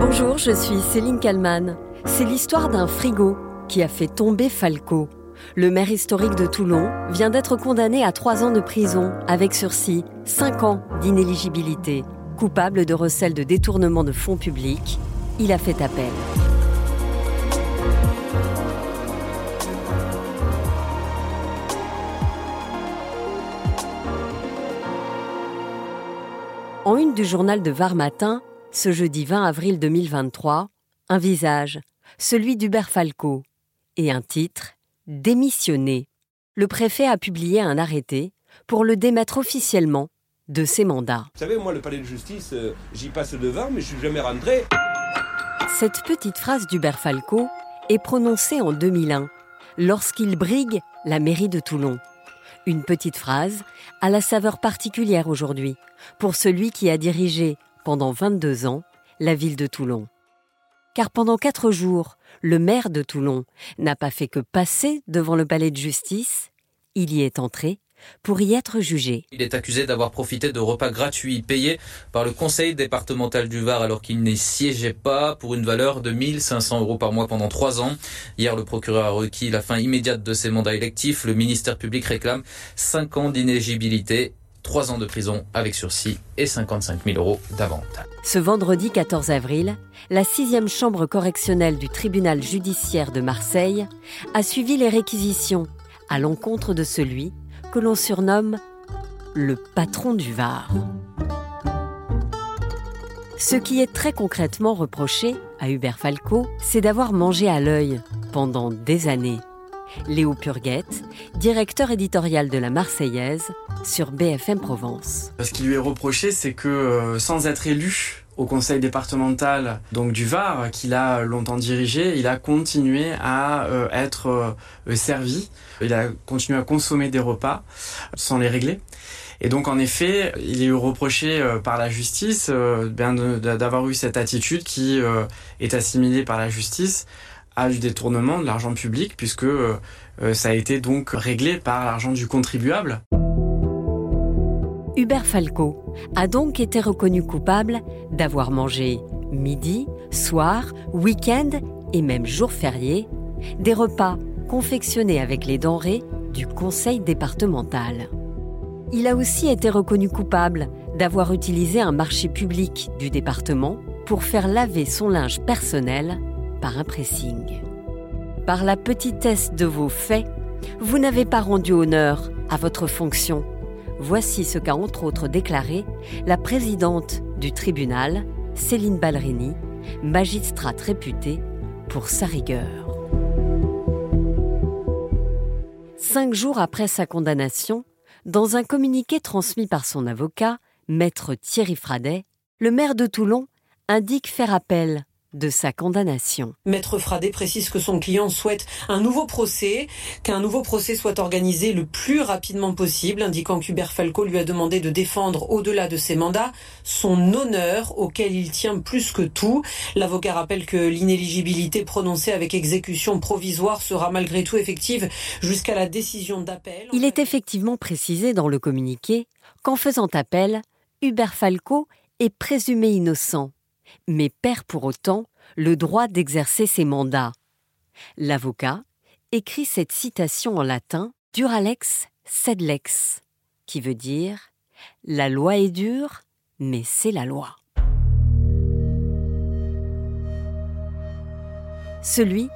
Bonjour, je suis Céline Kalman. C'est l'histoire d'un frigo qui a fait tomber Falco. Le maire historique de Toulon vient d'être condamné à trois ans de prison avec sursis, cinq ans d'inéligibilité. Coupable de recel de détournement de fonds publics, il a fait appel. En une du journal de Var Matin, ce jeudi 20 avril 2023, un visage, celui d'Hubert Falco, et un titre, Démissionner. Le préfet a publié un arrêté pour le démettre officiellement de ses mandats. Vous savez, moi, le palais de justice, euh, j'y passe devant, mais je suis jamais rentré. Cette petite phrase d'Hubert Falco est prononcée en 2001, lorsqu'il brigue la mairie de Toulon. Une petite phrase à la saveur particulière aujourd'hui pour celui qui a dirigé pendant 22 ans la ville de Toulon. Car pendant quatre jours, le maire de Toulon n'a pas fait que passer devant le palais de justice, il y est entré pour y être jugé. Il est accusé d'avoir profité de repas gratuits payés par le conseil départemental du Var alors qu'il n'y siégeait pas pour une valeur de 1500 euros par mois pendant trois ans. Hier, le procureur a requis la fin immédiate de ses mandats électifs. Le ministère public réclame cinq ans d'inégibilité 3 ans de prison avec sursis et 55 000 euros d'amende. Ce vendredi 14 avril, la sixième chambre correctionnelle du tribunal judiciaire de Marseille a suivi les réquisitions à l'encontre de celui que l'on surnomme le patron du Var. Ce qui est très concrètement reproché à Hubert Falco, c'est d'avoir mangé à l'œil pendant des années. Léo Purguette, directeur éditorial de la Marseillaise sur BFM Provence. Ce qui lui est reproché, c'est que euh, sans être élu au conseil départemental donc du Var qu'il a longtemps dirigé, il a continué à euh, être euh, servi, il a continué à consommer des repas sans les régler. Et donc en effet, il est reproché par la justice d'avoir eu cette attitude qui est assimilée par la justice à du détournement de l'argent public puisque ça a été donc réglé par l'argent du contribuable. Hubert Falco a donc été reconnu coupable d'avoir mangé midi, soir, week-end et même jour férié des repas confectionnés avec les denrées du conseil départemental. Il a aussi été reconnu coupable d'avoir utilisé un marché public du département pour faire laver son linge personnel par un pressing. Par la petitesse de vos faits, vous n'avez pas rendu honneur à votre fonction Voici ce qu'a entre autres déclaré la présidente du tribunal, Céline Ballerini, magistrate réputée pour sa rigueur. Cinq jours après sa condamnation, dans un communiqué transmis par son avocat, maître Thierry Fradet, le maire de Toulon indique faire appel de sa condamnation. Maître Fradé précise que son client souhaite un nouveau procès, qu'un nouveau procès soit organisé le plus rapidement possible, indiquant qu'Hubert Falco lui a demandé de défendre au-delà de ses mandats son honneur auquel il tient plus que tout. L'avocat rappelle que l'inéligibilité prononcée avec exécution provisoire sera malgré tout effective jusqu'à la décision d'appel. Il est effectivement précisé dans le communiqué qu'en faisant appel, Hubert Falco est présumé innocent mais perd pour autant le droit d'exercer ses mandats. L'avocat écrit cette citation en latin Duralex sed lex, qui veut dire La loi est dure, mais c'est la loi. Celui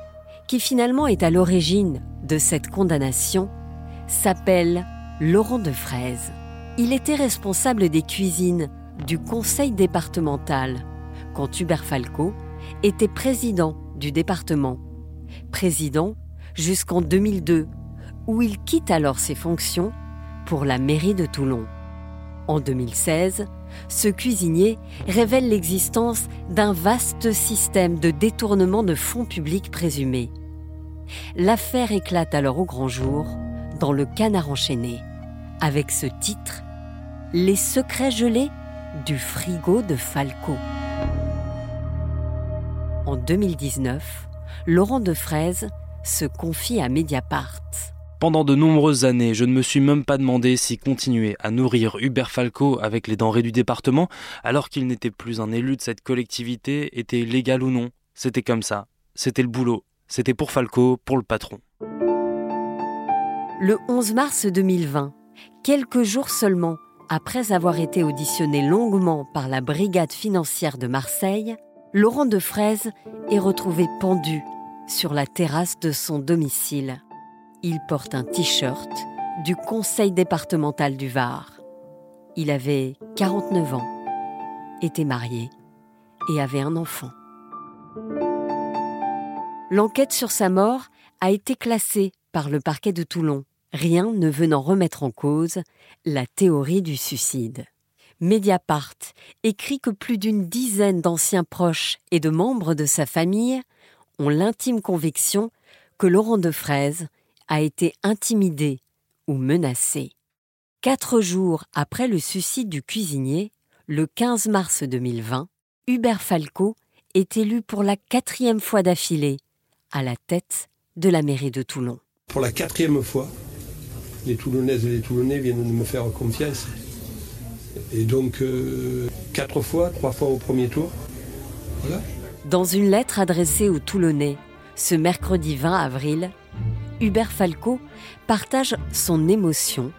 qui finalement est à l'origine de cette condamnation s'appelle Laurent de Fraise. Il était responsable des cuisines du conseil départemental quand Hubert Falco était président du département. Président jusqu'en 2002, où il quitte alors ses fonctions pour la mairie de Toulon. En 2016, ce cuisinier révèle l'existence d'un vaste système de détournement de fonds publics présumés. L'affaire éclate alors au grand jour dans le canard enchaîné, avec ce titre Les secrets gelés du frigo de Falco. En 2019, Laurent Defraise se confie à Mediapart. Pendant de nombreuses années, je ne me suis même pas demandé si continuer à nourrir Hubert Falco avec les denrées du département, alors qu'il n'était plus un élu de cette collectivité, était légal ou non. C'était comme ça. C'était le boulot. C'était pour Falco, pour le patron. Le 11 mars 2020, quelques jours seulement après avoir été auditionné longuement par la brigade financière de Marseille, Laurent Defraise est retrouvé pendu sur la terrasse de son domicile. Il porte un t-shirt du conseil départemental du Var. Il avait 49 ans, était marié et avait un enfant. L'enquête sur sa mort a été classée par le parquet de Toulon, rien ne venant remettre en cause la théorie du suicide. Mediapart écrit que plus d'une dizaine d'anciens proches et de membres de sa famille ont l'intime conviction que Laurent Defraise a été intimidé ou menacé. Quatre jours après le suicide du cuisinier, le 15 mars 2020, Hubert Falco est élu pour la quatrième fois d'affilée à la tête de la mairie de Toulon. Pour la quatrième fois, les Toulonnaises et les Toulonnais viennent de me faire confiance. Et donc, euh, quatre fois, trois fois au premier tour. Voilà. Dans une lettre adressée aux Toulonnais, ce mercredi 20 avril, Hubert Falco partage son émotion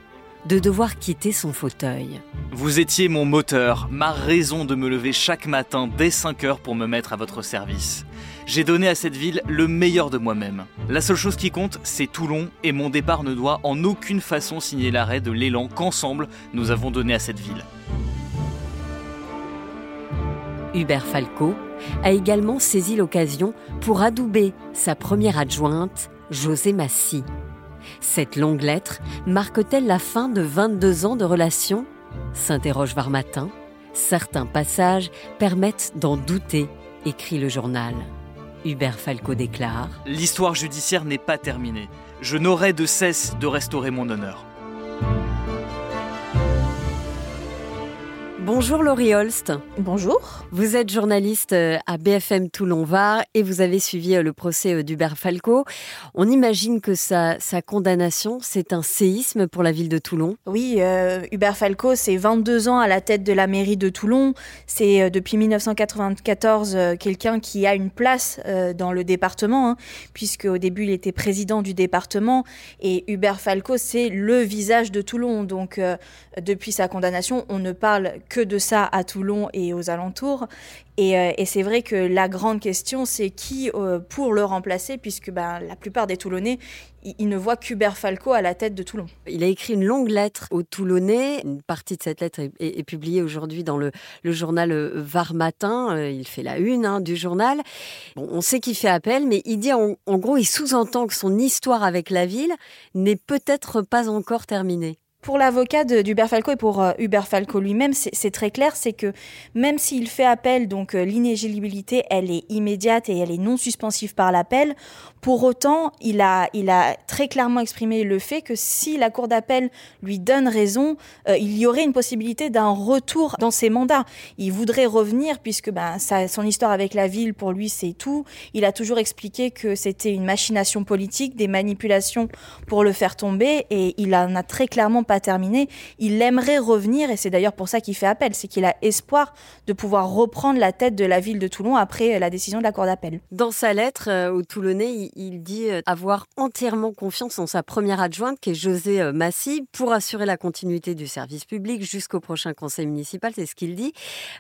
de devoir quitter son fauteuil. Vous étiez mon moteur, ma raison de me lever chaque matin dès 5 heures pour me mettre à votre service. J'ai donné à cette ville le meilleur de moi-même. La seule chose qui compte, c'est Toulon, et mon départ ne doit en aucune façon signer l'arrêt de l'élan qu'ensemble nous avons donné à cette ville. Hubert Falco a également saisi l'occasion pour adouber sa première adjointe, José Massy. Cette longue lettre marque-t-elle la fin de 22 ans de relation? s'interroge Varmatin. Certains passages permettent d'en douter, écrit le journal. Hubert Falco déclare L'histoire judiciaire n'est pas terminée. Je n'aurai de cesse de restaurer mon honneur. Bonjour Laurie Holst. Bonjour. Vous êtes journaliste euh, à BFM Toulon-Var et vous avez suivi euh, le procès euh, d'Hubert Falco. On imagine que sa, sa condamnation, c'est un séisme pour la ville de Toulon. Oui, euh, Hubert Falco, c'est 22 ans à la tête de la mairie de Toulon. C'est euh, depuis 1994 euh, quelqu'un qui a une place dans le département, hein, puisque au début il était président du département. Et Hubert Falco, c'est le visage de Toulon. Donc depuis sa condamnation, on ne parle que de ça à Toulon et aux alentours. Et, euh, c'est vrai que la grande question, c'est qui euh, pour le remplacer, puisque ben, la plupart des Toulonnais, ils, ne voient qu'Hubert Falco à la tête de Toulon. Il a écrit une longue lettre aux Toulonnais. Une partie de cette lettre est, publiée aujourd'hui dans le, journal euh, Var Matin. Il fait la une hein, du journal. On sait qu'il fait appel, mais il dit en gros, il sous-entend que son histoire avec la ville n'est peut-être pas encore terminée. Pour l'avocat d'Hubert Falco et pour euh, Hubert Falco lui-même, c'est très clair, c'est que même s'il fait appel, donc euh, l'inéligibilité, elle est immédiate et elle est non suspensive par l'appel. Pour autant, il a, très clairement exprimé le fait que si la cour d'appel lui donne raison, euh, il y aurait une possibilité d'un retour dans ses mandats. Il voudrait revenir puisque ben, son histoire avec la ville, pour lui, c'est tout. Il a toujours expliqué que c'était une machination politique, des manipulations pour le faire tomber et il en a très clairement pas terminé. Il aimerait revenir et c'est d'ailleurs pour ça qu'il fait appel, c'est qu'il a espoir de pouvoir reprendre la tête de la ville de Toulon après la décision de la cour d'appel. Dans sa lettre euh, aux Toulonnais, il, dit euh, avoir entièrement confiance en sa première adjointe, qui est José euh, Massy, pour assurer la continuité du service public jusqu'au prochain conseil municipal. C'est ce qu'il dit.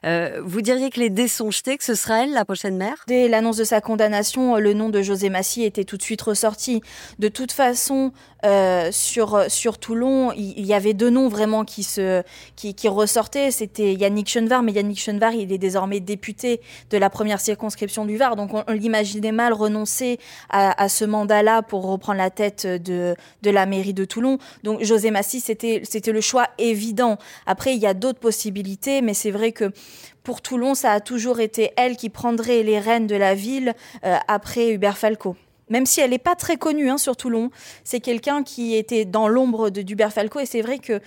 Euh, vous diriez que les dés sont jetés, que ce sera elle la prochaine maire? Dès l'annonce de sa condamnation, le nom de José Massy était tout de suite ressorti. De toute façon, euh, sur, sur Toulon, il, y avait deux noms vraiment qui, se, qui, qui ressortaient. C'était Yannick Chenvar, mais Yannick Chenvar, il est désormais député de la première circonscription du Var. Donc on, l'imaginait mal renoncer à, à ce mandat-là pour reprendre la tête de, de la mairie de Toulon. Donc José Massy, c'était c'était le choix évident. Après, il y a d'autres possibilités, mais c'est vrai que pour Toulon, ça a toujours été elle qui prendrait les rênes de la ville euh, après Hubert Falco. Même si elle n'est pas très connue hein, sur Toulon, c'est quelqu'un qui était dans l'ombre de d'Hubert Falco et c'est vrai que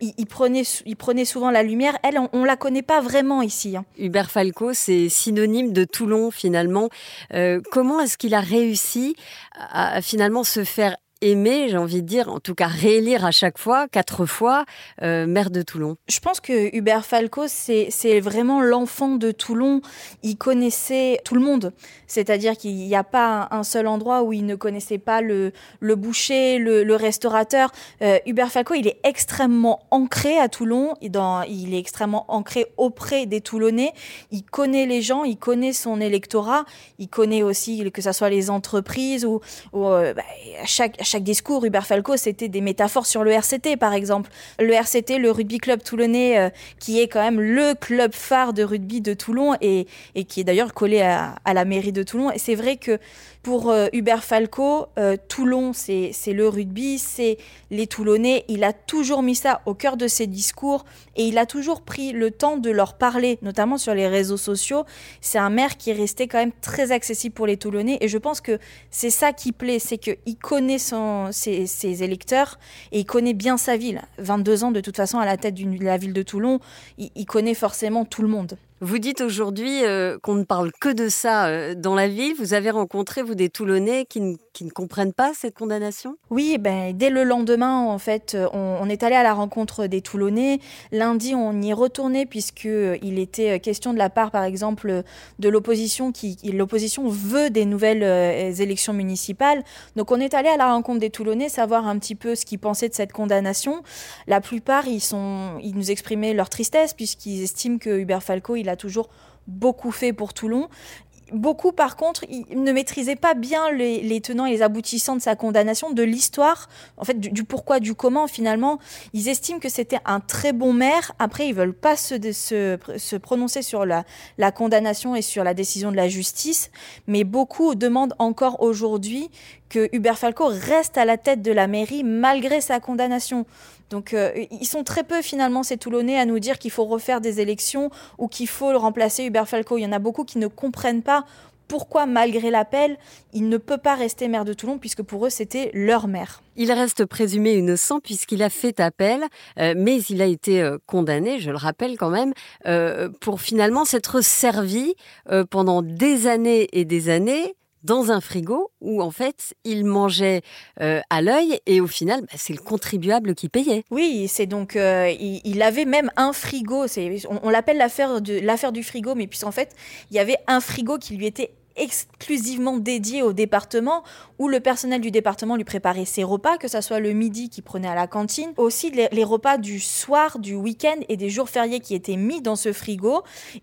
il, il prenait, il prenait souvent la lumière. Elle, on, on la connaît pas vraiment ici. hein. Hubert Falco, c'est synonyme de Toulon finalement. Euh, comment est-ce qu'il a réussi à, à finalement se faire aimer, j'ai envie de dire, en tout cas réélire à chaque fois, quatre fois, euh, maire de Toulon Je pense que Hubert Falco, c'est vraiment l'enfant de Toulon. Il connaissait tout le monde. C'est-à-dire qu'il n'y a pas un seul endroit où il ne connaissait pas le, boucher, le, restaurateur. Euh, Hubert Falco, il est extrêmement ancré à Toulon. Dans, il est extrêmement ancré auprès des Toulonnais. Il connaît les gens, il connaît son électorat. Il connaît aussi que ce soit les entreprises ou, euh, bah, chaque, chaque discours, Hubert Falco, c'était des métaphores sur le RCT, par exemple. Le RCT, le rugby club toulonnais, euh, qui est quand même le club phare de rugby de Toulon et, qui est d'ailleurs collé à, à la mairie de Toulon. Et c'est vrai que pour euh, Hubert Falco, euh, Toulon, c'est le rugby, c'est les Toulonnais. Il a toujours mis ça au cœur de ses discours et il a toujours pris le temps de leur parler, notamment sur les réseaux sociaux. C'est un maire qui est resté quand même très accessible pour les Toulonnais et je pense que c'est ça qui plaît, c'est qu'il connaît son, ses, ses, électeurs et il connaît bien sa ville. 22 ans de toute façon à la tête de la ville de Toulon, il, il connaît forcément tout le monde. Vous dites aujourd'hui euh, qu'on ne parle que de ça euh, dans la ville. Vous avez rencontré, vous, des Toulonnais qui ne, comprennent pas cette condamnation? Oui, ben, dès le lendemain, en fait, euh, on, on, est allé à la rencontre des Toulonnais. Lundi, on y est retourné puisqu'il était question de la part, par exemple, de l'opposition qui, l'opposition veut des nouvelles élections municipales. Donc, on est allé à la rencontre des Toulonnais, savoir un petit peu ce qu'ils pensaient de cette condamnation. La plupart, ils, sont, ils nous exprimaient leur tristesse puisqu'ils estiment que Hubert Falco, il a toujours beaucoup fait pour Toulon. Beaucoup, par contre, ne maîtrisait pas bien les, tenants et les aboutissants de sa condamnation, de l'histoire, en fait, du, pourquoi, du comment, finalement. Ils estiment que c'était un très bon maire. Après, ils veulent pas se, prononcer sur la, condamnation et sur la décision de la justice, mais beaucoup demandent encore aujourd'hui que Hubert Falco reste à la tête de la mairie malgré sa condamnation. Donc euh, ils sont très peu finalement ces Toulonnais à nous dire qu'il faut refaire des élections ou qu'il faut remplacer Hubert Falco. Il y en a beaucoup qui ne comprennent pas pourquoi, malgré l'appel, il ne peut pas rester maire de Toulon, puisque pour eux, c'était leur maire. Il reste présumé innocent puisqu'il a fait appel, euh, mais il a été euh, condamné, je le rappelle quand même, pour finalement s'être servi pendant des années et des années dans un frigo où en fait il mangeait euh, à l'œil et au final bah, c'est le contribuable qui payait. Oui, c'est donc euh, il, avait même un frigo. On, on l'appelle l'affaire l'affaire du frigo, mais puisqu'en fait il y avait un frigo qui lui était exclusivement dédié au département où le personnel du département lui préparait ses repas, que ce soit le midi qu'il prenait à la cantine, aussi les, repas du soir, du week-end et des jours fériés qui étaient mis dans ce frigo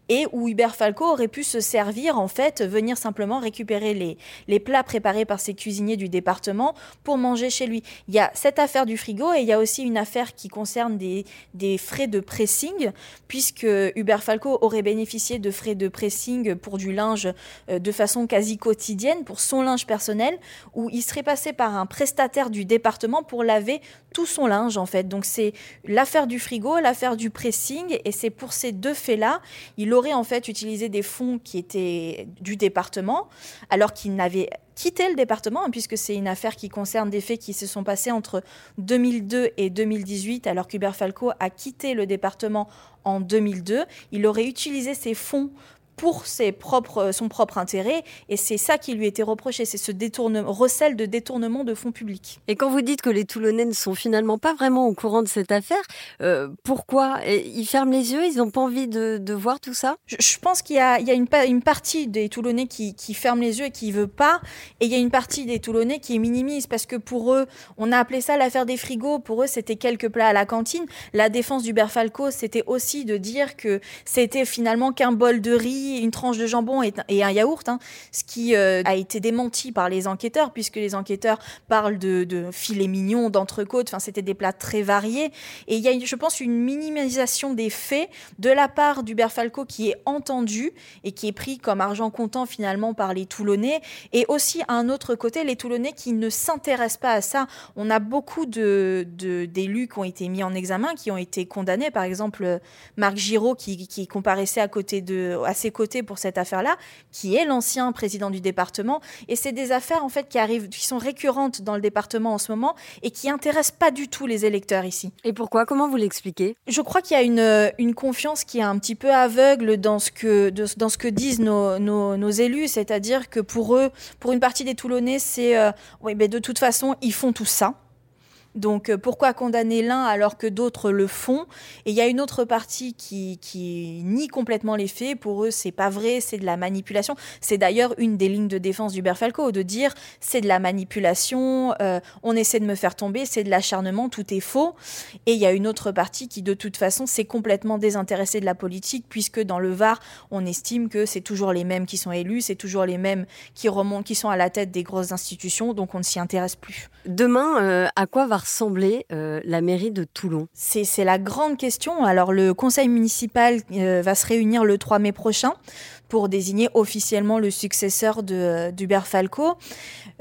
et où Hubert Falco aurait pu se servir, en fait, venir simplement récupérer les, les plats préparés par ses cuisiniers du département pour manger chez lui. Il y a cette affaire du frigo et il y a aussi une affaire qui concerne des, des frais de pressing, puisque Hubert Falco aurait bénéficié de frais de pressing pour du linge de façon quasi quotidienne, pour son linge personnel, où il serait passé par un prestataire du département pour laver tout son linge en fait. Donc c'est l'affaire du frigo, l'affaire du pressing et c'est pour ces deux faits-là, il aurait en fait utilisé des fonds qui étaient du département alors qu'il n'avait quitté le département, puisque c'est une affaire qui concerne des faits qui se sont passés entre 2002 et 2018, alors qu'Hubert Falco a quitté le département en 2002. Il aurait utilisé ces fonds pour ses propres, son propre intérêt. Et c'est ça qui lui était reproché, c'est ce détournement, recel de détournement de fonds publics. Et quand vous dites que les Toulonnais ne sont finalement pas vraiment au courant de cette affaire, euh, pourquoi? Ils ferment les yeux, ils n'ont pas envie de, de, voir tout ça? Je, je, pense qu'il y a, il y a une, une, partie des Toulonnais qui, qui ferment les yeux et qui ne veut pas, et il y a une partie des Toulonnais qui minimise, parce que pour eux, on a appelé ça l'affaire des frigos, pour eux c'était quelques plats à la cantine. La défense d'Hubert Falco, c'était aussi de dire que c'était finalement qu'un bol de riz une tranche de jambon et, un yaourt, hein, ce qui euh, a été démenti par les enquêteurs, puisque les enquêteurs parlent de, de filets mignons, d'entrecôtes, enfin c'était des plats très variés. Et il y a, je pense, une minimisation des faits de la part d'Hubert Falco qui est entendu et qui est pris comme argent comptant finalement par les Toulonnais, et aussi à un autre côté, les Toulonnais qui ne s'intéressent pas à ça. On a beaucoup de, de, d'élus qui ont été mis en examen, qui ont été condamnés, par exemple Marc Giraud qui, qui comparaissait à côté de, à ses côtés pour cette affaire-là, qui est l'ancien président du département. Et c'est des affaires en fait qui arrivent, qui sont récurrentes dans le département en ce moment et qui intéressent pas du tout les électeurs ici. Et pourquoi? Comment vous l'expliquez? Je crois qu'il y a une, une confiance qui est un petit peu aveugle dans ce que, dans ce que disent nos, nos, élus, c'est-à-dire que pour eux, pour une partie des Toulonnais, c'est euh, oui, mais de toute façon, ils font tout ça. Donc euh, pourquoi condamner l'un alors que d'autres le font? Et il y a une autre partie qui, nie complètement les faits. Pour eux, c'est pas vrai, c'est de la manipulation. C'est d'ailleurs une des lignes de défense d'Hubert Falco, de dire c'est de la manipulation, euh, on essaie de me faire tomber, c'est de l'acharnement, tout est faux. Et il y a une autre partie qui, de toute façon, s'est complètement désintéressée de la politique, puisque dans le Var, on estime que c'est toujours les mêmes qui sont élus, c'est toujours les mêmes qui remontent, qui sont à la tête des grosses institutions, donc on ne s'y intéresse plus. Demain, euh, à quoi va ressembler euh, la mairie de Toulon C'est la grande question. Alors le conseil municipal euh, va se réunir le 3 mai prochain pour désigner officiellement le successeur d'Hubert Falco.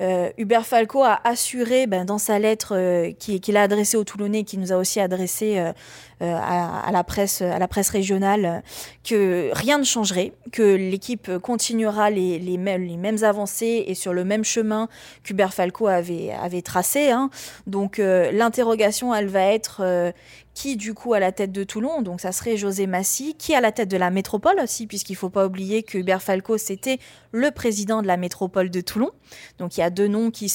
Euh, Hubert Falco a assuré ben, dans sa lettre euh, qu'il a adressée aux Toulonnais, qui nous a aussi adressé euh, à, la presse, à la presse régionale, que rien ne changerait, que l'équipe continuera les, mêmes, avancées et sur le même chemin qu'Hubert Falco avait, avait tracé. Hein. Donc l'interrogation, elle va être qui du coup à la tête de Toulon, donc ça serait José Massy, qui à la tête de la métropole aussi, puisqu'il ne faut pas oublier que Hubert Falco, c'était le président de la métropole de Toulon. Donc il y a deux noms qui,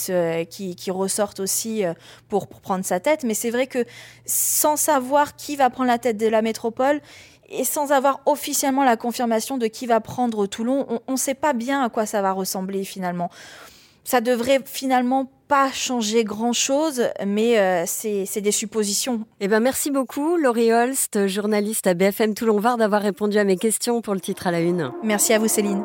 ressortent aussi euh, pour prendre sa tête, mais c'est vrai que sans savoir qui va prendre la tête de la métropole, et sans avoir officiellement la confirmation de qui va prendre Toulon, on ne sait pas bien à quoi ça va ressembler finalement. Ça devrait finalement pas changer grand-chose, mais euh, c'est des suppositions. Eh ben, merci beaucoup, Laurie Holst, journaliste à BFM Toulon-Var, d'avoir répondu à mes questions pour le titre à la une. Merci à vous, Céline.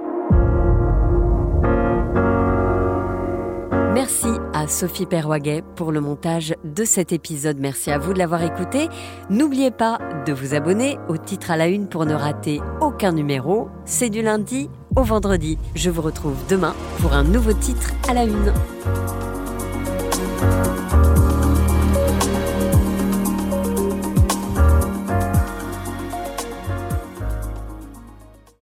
Merci à Sophie Perwaguet pour le montage de cet épisode. Merci à vous de l'avoir écouté. N'oubliez pas de vous abonner au titre à la une pour ne rater aucun numéro. C'est du lundi au vendredi. Je vous retrouve demain pour un nouveau titre à la une.